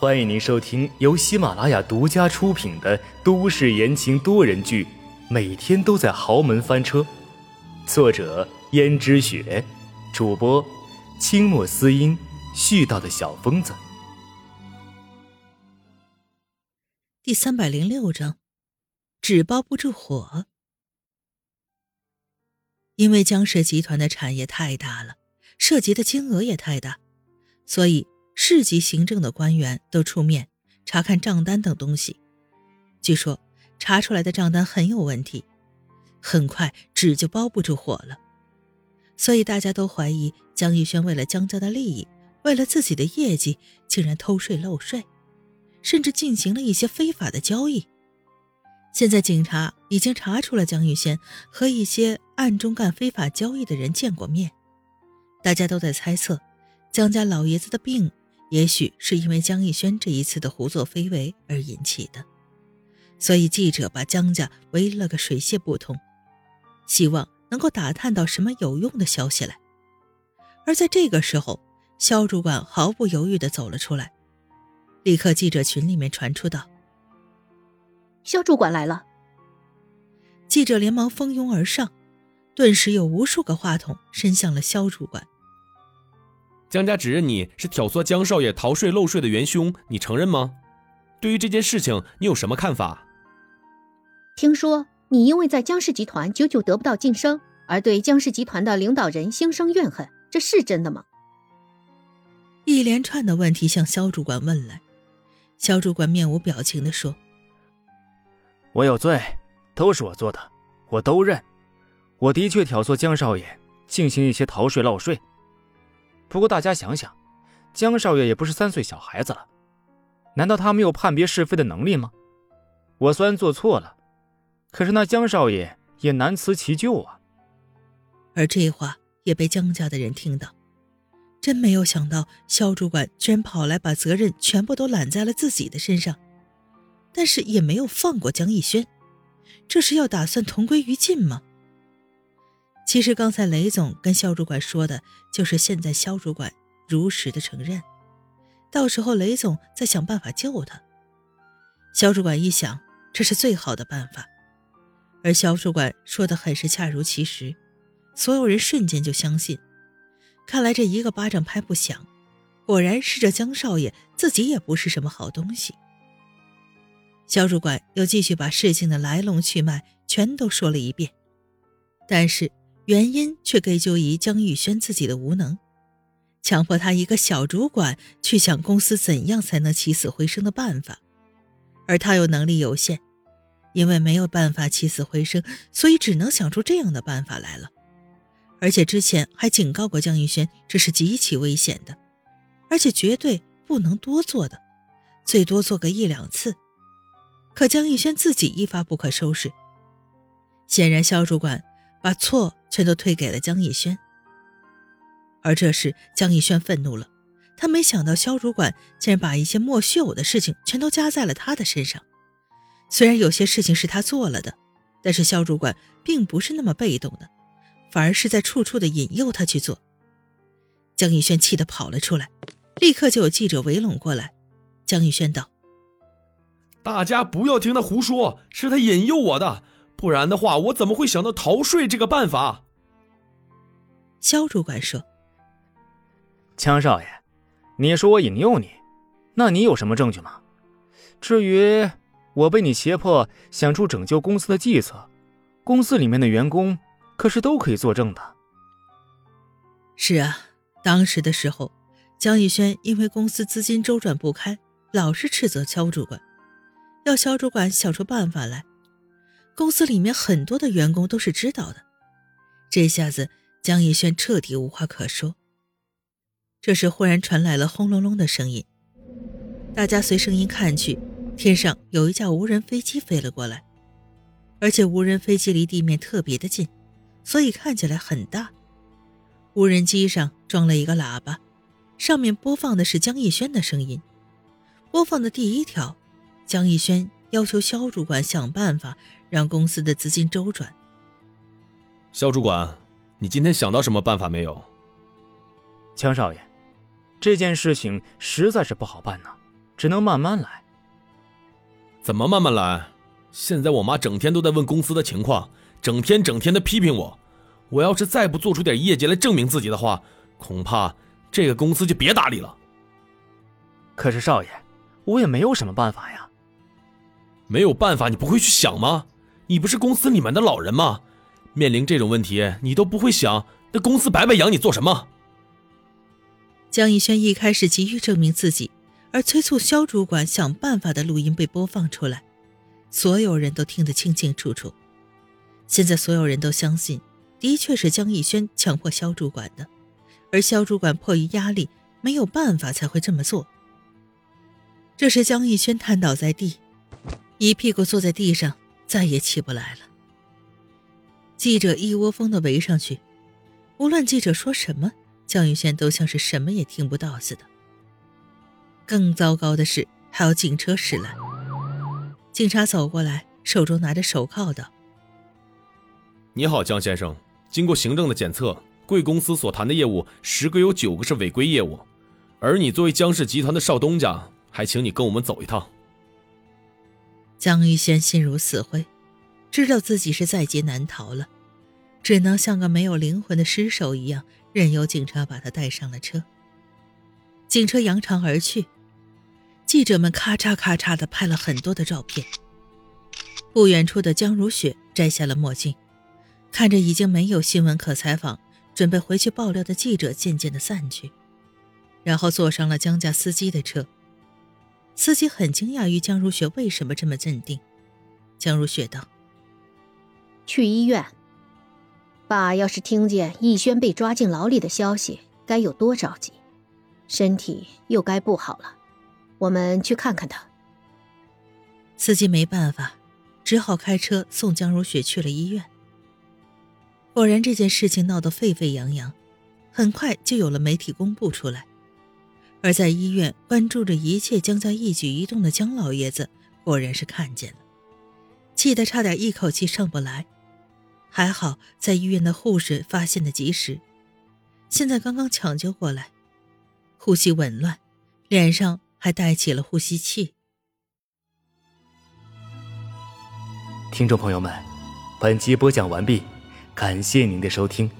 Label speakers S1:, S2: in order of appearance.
S1: 欢迎您收听由喜马拉雅独家出品的都市言情多人剧《每天都在豪门翻车》，作者：胭脂雪，主播：清墨思音，絮叨的小疯子。
S2: 第三百零六章，纸包不住火。因为江氏集团的产业太大了，涉及的金额也太大，所以。市级行政的官员都出面查看账单等东西，据说查出来的账单很有问题，很快纸就包不住火了。所以大家都怀疑江玉轩为了江家的利益，为了自己的业绩，竟然偷税漏税，甚至进行了一些非法的交易。现在警察已经查出了江玉轩和一些暗中干非法交易的人见过面，大家都在猜测江家老爷子的病。也许是因为江逸轩这一次的胡作非为而引起的，所以记者把江家围了个水泄不通，希望能够打探到什么有用的消息来。而在这个时候，肖主管毫不犹豫地走了出来，立刻记者群里面传出道：“
S3: 肖主管来了。”
S2: 记者连忙蜂拥而上，顿时有无数个话筒伸向了肖主管。
S4: 江家指认你是挑唆江少爷逃税漏税的元凶，你承认吗？对于这件事情，你有什么看法？
S3: 听说你因为在江氏集团久久得不到晋升，而对江氏集团的领导人心生怨恨，这是真的吗？
S2: 一连串的问题向肖主管问来，肖主管面无表情地说：“
S5: 我有罪，都是我做的，我都认。我的确挑唆江少爷进行一些逃税漏税。”不过大家想想，江少爷也不是三岁小孩子了，难道他没有判别是非的能力吗？我虽然做错了，可是那江少爷也难辞其咎啊。
S2: 而这话也被江家的人听到，真没有想到肖主管居然跑来把责任全部都揽在了自己的身上，但是也没有放过江逸轩，这是要打算同归于尽吗？其实刚才雷总跟肖主管说的，就是现在肖主管如实的承认，到时候雷总再想办法救他。肖主管一想，这是最好的办法，而肖主管说的很是恰如其时，所有人瞬间就相信。看来这一个巴掌拍不响，果然是这江少爷自己也不是什么好东西。肖主管又继续把事情的来龙去脉全都说了一遍，但是。原因却归咎于江玉轩自己的无能，强迫他一个小主管去想公司怎样才能起死回生的办法，而他又能力有限，因为没有办法起死回生，所以只能想出这样的办法来了。而且之前还警告过江玉轩，这是极其危险的，而且绝对不能多做的，最多做个一两次。可江玉轩自己一发不可收拾，显然肖主管。把错全都推给了江逸轩，而这时江逸轩愤怒了，他没想到肖主管竟然把一些莫须有的事情全都加在了他的身上。虽然有些事情是他做了的，但是肖主管并不是那么被动的，反而是在处处的引诱他去做。江逸轩气得跑了出来，立刻就有记者围拢过来。江逸轩道：“
S4: 大家不要听他胡说，是他引诱我的。”不然的话，我怎么会想到逃税这个办法？
S2: 肖主管说：“
S5: 江少爷，你说我引诱你，那你有什么证据吗？至于我被你胁迫想出拯救公司的计策，公司里面的员工可是都可以作证的。”
S2: 是啊，当时的时候，江逸轩因为公司资金周转不开，老是斥责肖主管，要肖主管想出办法来。公司里面很多的员工都是知道的，这下子江逸轩彻底无话可说。这时忽然传来了轰隆隆的声音，大家随声音看去，天上有一架无人飞机飞了过来，而且无人飞机离地面特别的近，所以看起来很大。无人机上装了一个喇叭，上面播放的是江逸轩的声音。播放的第一条，江逸轩要求肖主管想办法。让公司的资金周转。
S4: 肖主管，你今天想到什么办法没有？
S5: 江少爷，这件事情实在是不好办呐。只能慢慢来。
S4: 怎么慢慢来？现在我妈整天都在问公司的情况，整天整天的批评我。我要是再不做出点业绩来证明自己的话，恐怕这个公司就别搭理了。
S5: 可是少爷，我也没有什么办法呀。
S4: 没有办法，你不会去想吗？你不是公司里面的老人吗？面临这种问题，你都不会想，那公司白白养你做什么？
S2: 江逸轩一开始急于证明自己，而催促肖主管想办法的录音被播放出来，所有人都听得清清楚楚。现在所有人都相信，的确是江逸轩强迫肖主管的，而肖主管迫于压力没有办法才会这么做。这时，江逸轩瘫倒在地，一屁股坐在地上，再也起不来了。记者一窝蜂的围上去，无论记者说什么，江玉轩都像是什么也听不到似的。更糟糕的是，还有警车驶来。警察走过来，手中拿着手铐道：“
S4: 你好，江先生。经过行政的检测，贵公司所谈的业务十个有九个是违规业务，而你作为江氏集团的少东家，还请你跟我们走一趟。”
S2: 江玉轩心如死灰。知道自己是在劫难逃了，只能像个没有灵魂的尸首一样，任由警察把他带上了车。警车扬长而去，记者们咔嚓咔嚓的拍了很多的照片。不远处的江如雪摘下了墨镜，看着已经没有新闻可采访，准备回去爆料的记者渐渐的散去，然后坐上了江家司机的车。司机很惊讶于江如雪为什么这么镇定。江如雪道。
S3: 去医院。爸要是听见逸轩被抓进牢里的消息，该有多着急，身体又该不好了。我们去看看他。
S2: 司机没办法，只好开车送江如雪去了医院。果然，这件事情闹得沸沸扬扬，很快就有了媒体公布出来。而在医院关注着一切江家一举一动的江老爷子，果然是看见了，气得差点一口气上不来。还好，在医院的护士发现的及时，现在刚刚抢救过来，呼吸紊乱，脸上还带起了呼吸器。
S1: 听众朋友们，本集播讲完毕，感谢您的收听。